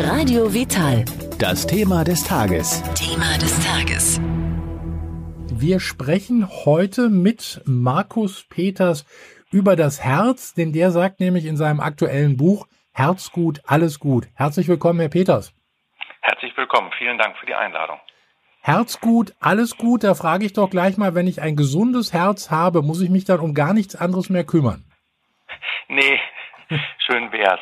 Radio Vital. Das Thema des Tages. Thema des Tages. Wir sprechen heute mit Markus Peters über das Herz, denn der sagt nämlich in seinem aktuellen Buch Herzgut, alles gut. Herzlich willkommen, Herr Peters. Herzlich willkommen. Vielen Dank für die Einladung. Herzgut, alles gut. Da frage ich doch gleich mal, wenn ich ein gesundes Herz habe, muss ich mich dann um gar nichts anderes mehr kümmern? Schön wär's.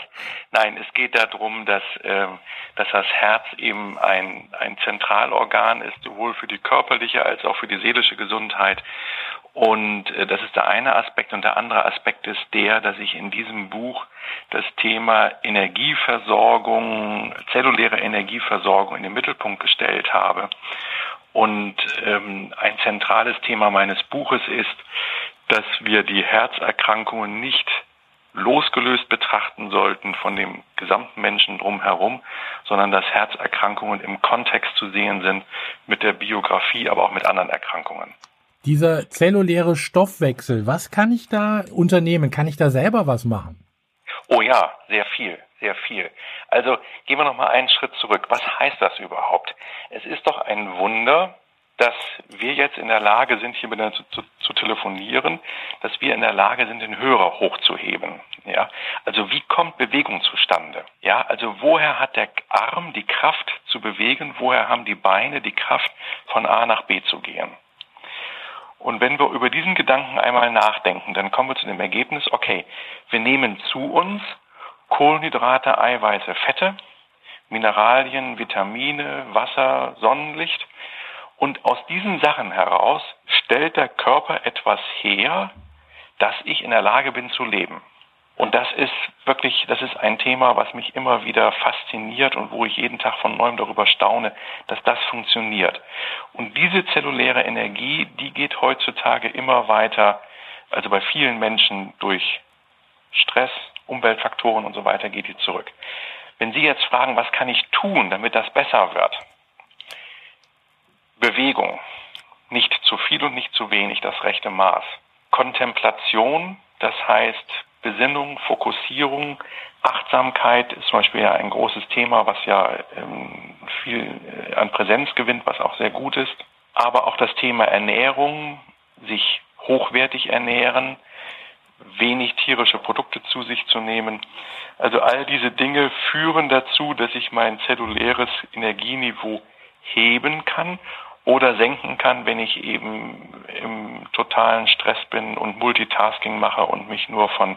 Nein, es geht darum, dass, äh, dass das Herz eben ein, ein Zentralorgan ist, sowohl für die körperliche als auch für die seelische Gesundheit. Und äh, das ist der eine Aspekt. Und der andere Aspekt ist der, dass ich in diesem Buch das Thema Energieversorgung, zelluläre Energieversorgung in den Mittelpunkt gestellt habe. Und ähm, ein zentrales Thema meines Buches ist, dass wir die Herzerkrankungen nicht losgelöst betrachten sollten von dem gesamten Menschen drumherum, sondern dass Herzerkrankungen im Kontext zu sehen sind mit der Biografie, aber auch mit anderen Erkrankungen. Dieser zelluläre Stoffwechsel, was kann ich da unternehmen? Kann ich da selber was machen? Oh ja, sehr viel, sehr viel. Also gehen wir noch mal einen Schritt zurück. Was heißt das überhaupt? Es ist doch ein Wunder, dass wir jetzt in der Lage sind, hier miteinander zu, zu, zu, telefonieren, dass wir in der Lage sind, den Hörer hochzuheben. Ja, also wie kommt Bewegung zustande? Ja, also woher hat der Arm die Kraft zu bewegen? Woher haben die Beine die Kraft, von A nach B zu gehen? Und wenn wir über diesen Gedanken einmal nachdenken, dann kommen wir zu dem Ergebnis, okay, wir nehmen zu uns Kohlenhydrate, Eiweiße, Fette, Mineralien, Vitamine, Wasser, Sonnenlicht und aus diesen Sachen heraus stellt der Körper etwas her, dass ich in der Lage bin zu leben. Und das ist wirklich, das ist ein Thema, was mich immer wieder fasziniert und wo ich jeden Tag von neuem darüber staune, dass das funktioniert. Und diese zelluläre Energie, die geht heutzutage immer weiter, also bei vielen Menschen durch Stress, Umweltfaktoren und so weiter geht die zurück. Wenn Sie jetzt fragen, was kann ich tun, damit das besser wird? Bewegung. Nicht zu viel und nicht zu wenig, das rechte Maß. Kontemplation, das heißt Besinnung, Fokussierung, Achtsamkeit ist zum Beispiel ja ein großes Thema, was ja ähm, viel äh, an Präsenz gewinnt, was auch sehr gut ist. Aber auch das Thema Ernährung, sich hochwertig ernähren, wenig tierische Produkte zu sich zu nehmen. Also all diese Dinge führen dazu, dass ich mein zelluläres Energieniveau heben kann oder senken kann, wenn ich eben im totalen Stress bin und Multitasking mache und mich nur von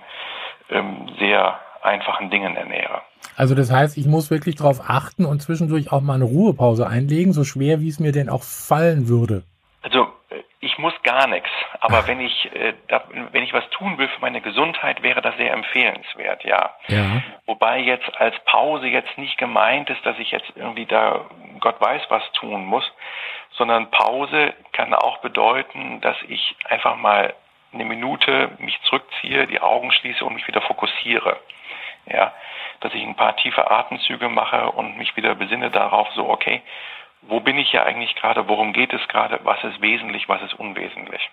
ähm, sehr einfachen Dingen ernähre. Also das heißt, ich muss wirklich darauf achten und zwischendurch auch mal eine Ruhepause einlegen, so schwer wie es mir denn auch fallen würde. Also äh, ich muss gar nichts, aber wenn ich äh, da, wenn ich was tun will für meine Gesundheit, wäre das sehr empfehlenswert, ja. ja. Wobei jetzt als Pause jetzt nicht gemeint ist, dass ich jetzt irgendwie da Gott weiß was tun muss, sondern Pause kann auch bedeuten, dass ich einfach mal eine Minute mich zurückziehe, die Augen schließe und mich wieder fokussiere. Ja, dass ich ein paar tiefe Atemzüge mache und mich wieder besinne darauf, so, okay, wo bin ich ja eigentlich gerade, worum geht es gerade, was ist wesentlich, was ist unwesentlich.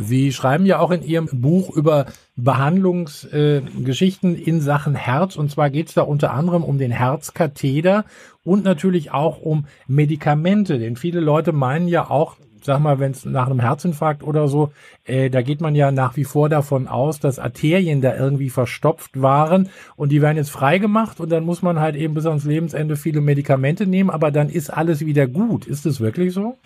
Sie schreiben ja auch in Ihrem Buch über Behandlungsgeschichten äh, in Sachen Herz. Und zwar geht es da unter anderem um den Herzkatheter und natürlich auch um Medikamente. Denn viele Leute meinen ja auch, sag mal, wenn es nach einem Herzinfarkt oder so, äh, da geht man ja nach wie vor davon aus, dass Arterien da irgendwie verstopft waren und die werden jetzt freigemacht und dann muss man halt eben bis ans Lebensende viele Medikamente nehmen, aber dann ist alles wieder gut. Ist es wirklich so?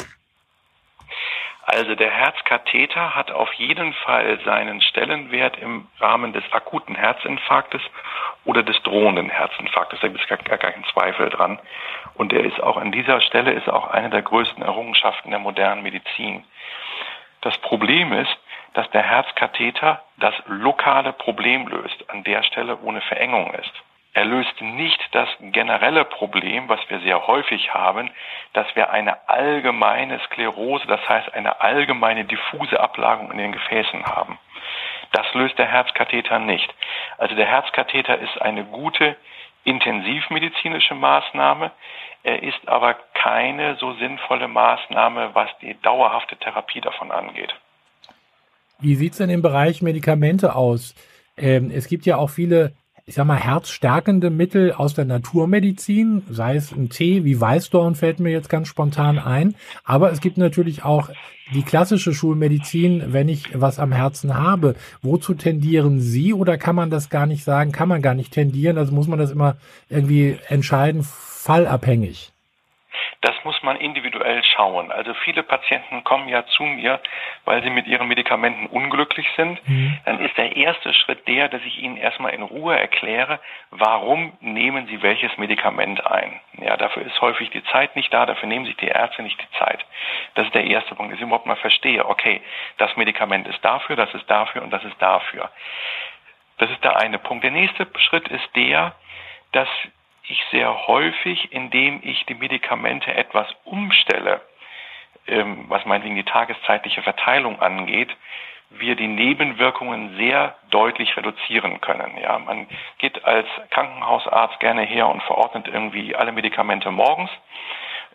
Also der Herzkatheter hat auf jeden Fall seinen Stellenwert im Rahmen des akuten Herzinfarktes oder des drohenden Herzinfarktes. Da gibt es gar, gar keinen Zweifel dran. Und er ist auch an dieser Stelle ist auch eine der größten Errungenschaften der modernen Medizin. Das Problem ist, dass der Herzkatheter das lokale Problem löst, an der Stelle ohne Verengung ist. Er löst nicht das generelle Problem, was wir sehr häufig haben, dass wir eine allgemeine Sklerose, das heißt eine allgemeine diffuse Ablagerung in den Gefäßen haben. Das löst der Herzkatheter nicht. Also der Herzkatheter ist eine gute intensivmedizinische Maßnahme. Er ist aber keine so sinnvolle Maßnahme, was die dauerhafte Therapie davon angeht. Wie sieht es denn im Bereich Medikamente aus? Ähm, es gibt ja auch viele ich sag mal, herzstärkende Mittel aus der Naturmedizin, sei es ein Tee wie Weißdorn fällt mir jetzt ganz spontan ein, aber es gibt natürlich auch die klassische Schulmedizin, wenn ich was am Herzen habe. Wozu tendieren Sie oder kann man das gar nicht sagen, kann man gar nicht tendieren, also muss man das immer irgendwie entscheiden, fallabhängig? Das muss man individuell schauen. Also viele Patienten kommen ja zu mir, weil sie mit ihren Medikamenten unglücklich sind. Mhm. Dann ist der erste Schritt der, dass ich ihnen erstmal in Ruhe erkläre, warum nehmen sie welches Medikament ein. Ja, dafür ist häufig die Zeit nicht da, dafür nehmen sich die Ärzte nicht die Zeit. Das ist der erste Punkt, dass ich überhaupt mal verstehe, okay, das Medikament ist dafür, das ist dafür und das ist dafür. Das ist der eine Punkt. Der nächste Schritt ist der, dass ich sehr häufig, indem ich die Medikamente etwas umstelle, ähm, was meinetwegen die tageszeitliche Verteilung angeht, wir die Nebenwirkungen sehr deutlich reduzieren können. Ja, man geht als Krankenhausarzt gerne her und verordnet irgendwie alle Medikamente morgens,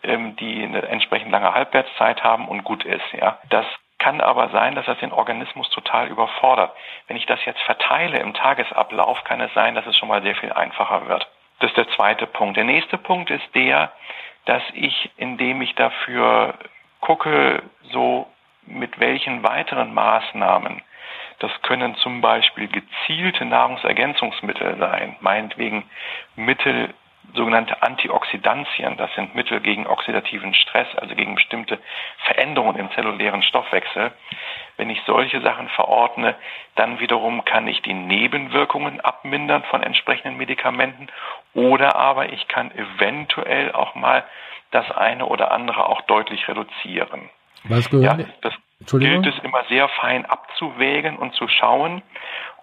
ähm, die eine entsprechend lange Halbwertszeit haben und gut ist. Ja, das kann aber sein, dass das den Organismus total überfordert. Wenn ich das jetzt verteile im Tagesablauf, kann es sein, dass es schon mal sehr viel einfacher wird. Das ist der zweite Punkt. Der nächste Punkt ist der, dass ich, indem ich dafür gucke, so mit welchen weiteren Maßnahmen, das können zum Beispiel gezielte Nahrungsergänzungsmittel sein, meinetwegen Mittel, sogenannte Antioxidantien, das sind Mittel gegen oxidativen Stress, also gegen bestimmte Veränderungen im zellulären Stoffwechsel. Wenn ich solche Sachen verordne, dann wiederum kann ich die Nebenwirkungen abmindern von entsprechenden Medikamenten oder aber ich kann eventuell auch mal das eine oder andere auch deutlich reduzieren. Was gehört? Ja, das gilt es immer sehr fein abzuwägen und zu schauen.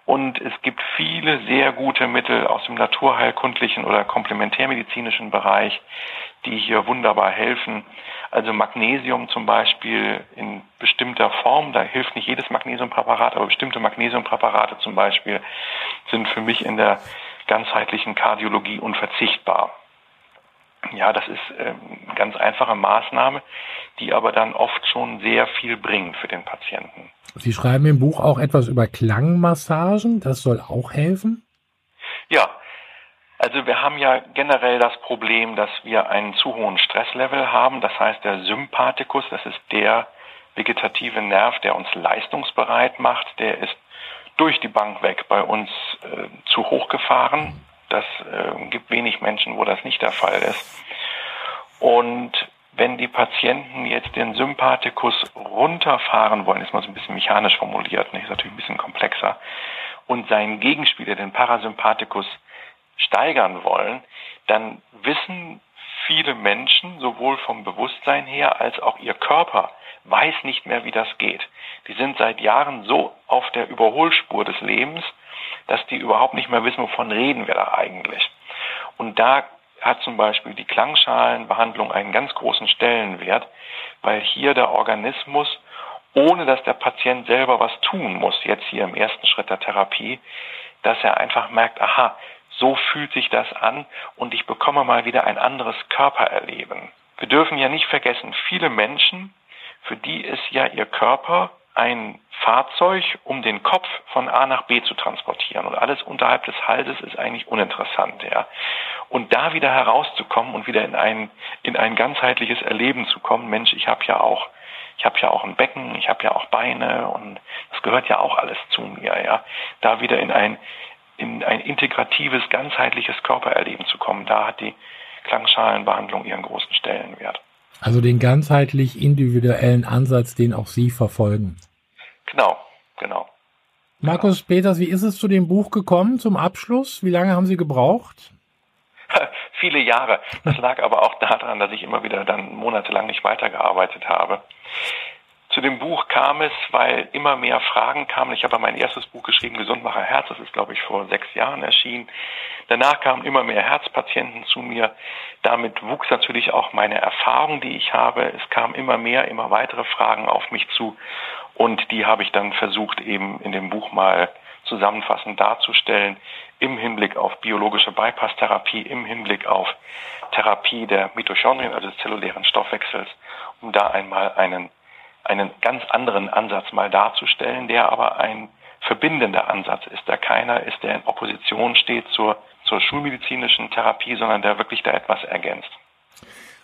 Und es gibt viele sehr gute Mittel aus dem naturheilkundlichen oder komplementärmedizinischen Bereich, die hier wunderbar helfen. Also Magnesium zum Beispiel in bestimmter Form, da hilft nicht jedes Magnesiumpräparat, aber bestimmte Magnesiumpräparate zum Beispiel sind für mich in der ganzheitlichen Kardiologie unverzichtbar. Ja, das ist äh, ganz einfache Maßnahme, die aber dann oft schon sehr viel bringt für den Patienten. Sie schreiben im Buch auch etwas über Klangmassagen. Das soll auch helfen? Ja, also wir haben ja generell das Problem, dass wir einen zu hohen Stresslevel haben. Das heißt, der Sympathikus, das ist der vegetative Nerv, der uns leistungsbereit macht, der ist durch die Bank weg bei uns äh, zu hoch gefahren. Das äh, gibt wenig Menschen, wo das nicht der Fall ist. Und wenn die Patienten jetzt den Sympathikus runterfahren wollen, ist mal so ein bisschen mechanisch formuliert, nicht? ist natürlich ein bisschen komplexer, und seinen Gegenspieler, den Parasympathikus, steigern wollen, dann wissen viele Menschen, sowohl vom Bewusstsein her als auch ihr Körper, weiß nicht mehr, wie das geht. Die sind seit Jahren so auf der Überholspur des Lebens, dass die überhaupt nicht mehr wissen, wovon reden wir da eigentlich. Und da hat zum Beispiel die Klangschalenbehandlung einen ganz großen Stellenwert, weil hier der Organismus, ohne dass der Patient selber was tun muss, jetzt hier im ersten Schritt der Therapie, dass er einfach merkt, aha, so fühlt sich das an und ich bekomme mal wieder ein anderes Körpererleben. Wir dürfen ja nicht vergessen, viele Menschen, für die ist ja ihr Körper ein Fahrzeug, um den Kopf von A nach B zu transportieren. Und alles unterhalb des Halses ist eigentlich uninteressant, ja. Und da wieder herauszukommen und wieder in ein, in ein ganzheitliches Erleben zu kommen, Mensch, ich habe ja auch, ich habe ja auch ein Becken, ich habe ja auch Beine und das gehört ja auch alles zu mir, ja. Da wieder in ein, in ein integratives, ganzheitliches Körpererleben zu kommen, da hat die Klangschalenbehandlung ihren großen Stellenwert. Also den ganzheitlich individuellen Ansatz, den auch Sie verfolgen. Genau, genau. Markus Peters, wie ist es zu dem Buch gekommen, zum Abschluss? Wie lange haben Sie gebraucht? Viele Jahre. Das lag aber auch daran, dass ich immer wieder dann monatelang nicht weitergearbeitet habe. Zu dem Buch kam es, weil immer mehr Fragen kamen. Ich habe mein erstes Buch geschrieben, Gesundmacher Herz. Das ist, glaube ich, vor sechs Jahren erschienen. Danach kamen immer mehr Herzpatienten zu mir. Damit wuchs natürlich auch meine Erfahrung, die ich habe. Es kamen immer mehr, immer weitere Fragen auf mich zu. Und die habe ich dann versucht, eben in dem Buch mal zusammenfassend darzustellen im Hinblick auf biologische Bypass-Therapie, im Hinblick auf Therapie der Mitochondrien, also des zellulären Stoffwechsels, um da einmal einen einen ganz anderen Ansatz mal darzustellen, der aber ein verbindende Ansatz ist, da keiner ist, der in Opposition steht zur, zur schulmedizinischen Therapie, sondern der wirklich da etwas ergänzt.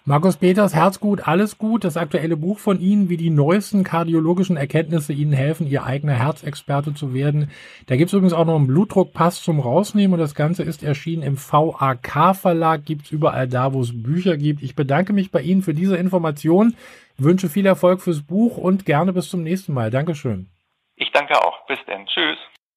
Markus Peters, Herzgut, alles gut. Das aktuelle Buch von Ihnen, wie die neuesten kardiologischen Erkenntnisse Ihnen helfen, Ihr eigener Herzexperte zu werden. Da gibt es übrigens auch noch einen Blutdruckpass zum Rausnehmen und das Ganze ist erschienen im VAK-Verlag, gibt es überall da, wo es Bücher gibt. Ich bedanke mich bei Ihnen für diese Information, wünsche viel Erfolg fürs Buch und gerne bis zum nächsten Mal. Dankeschön. Ich danke auch. Bis denn. Tschüss.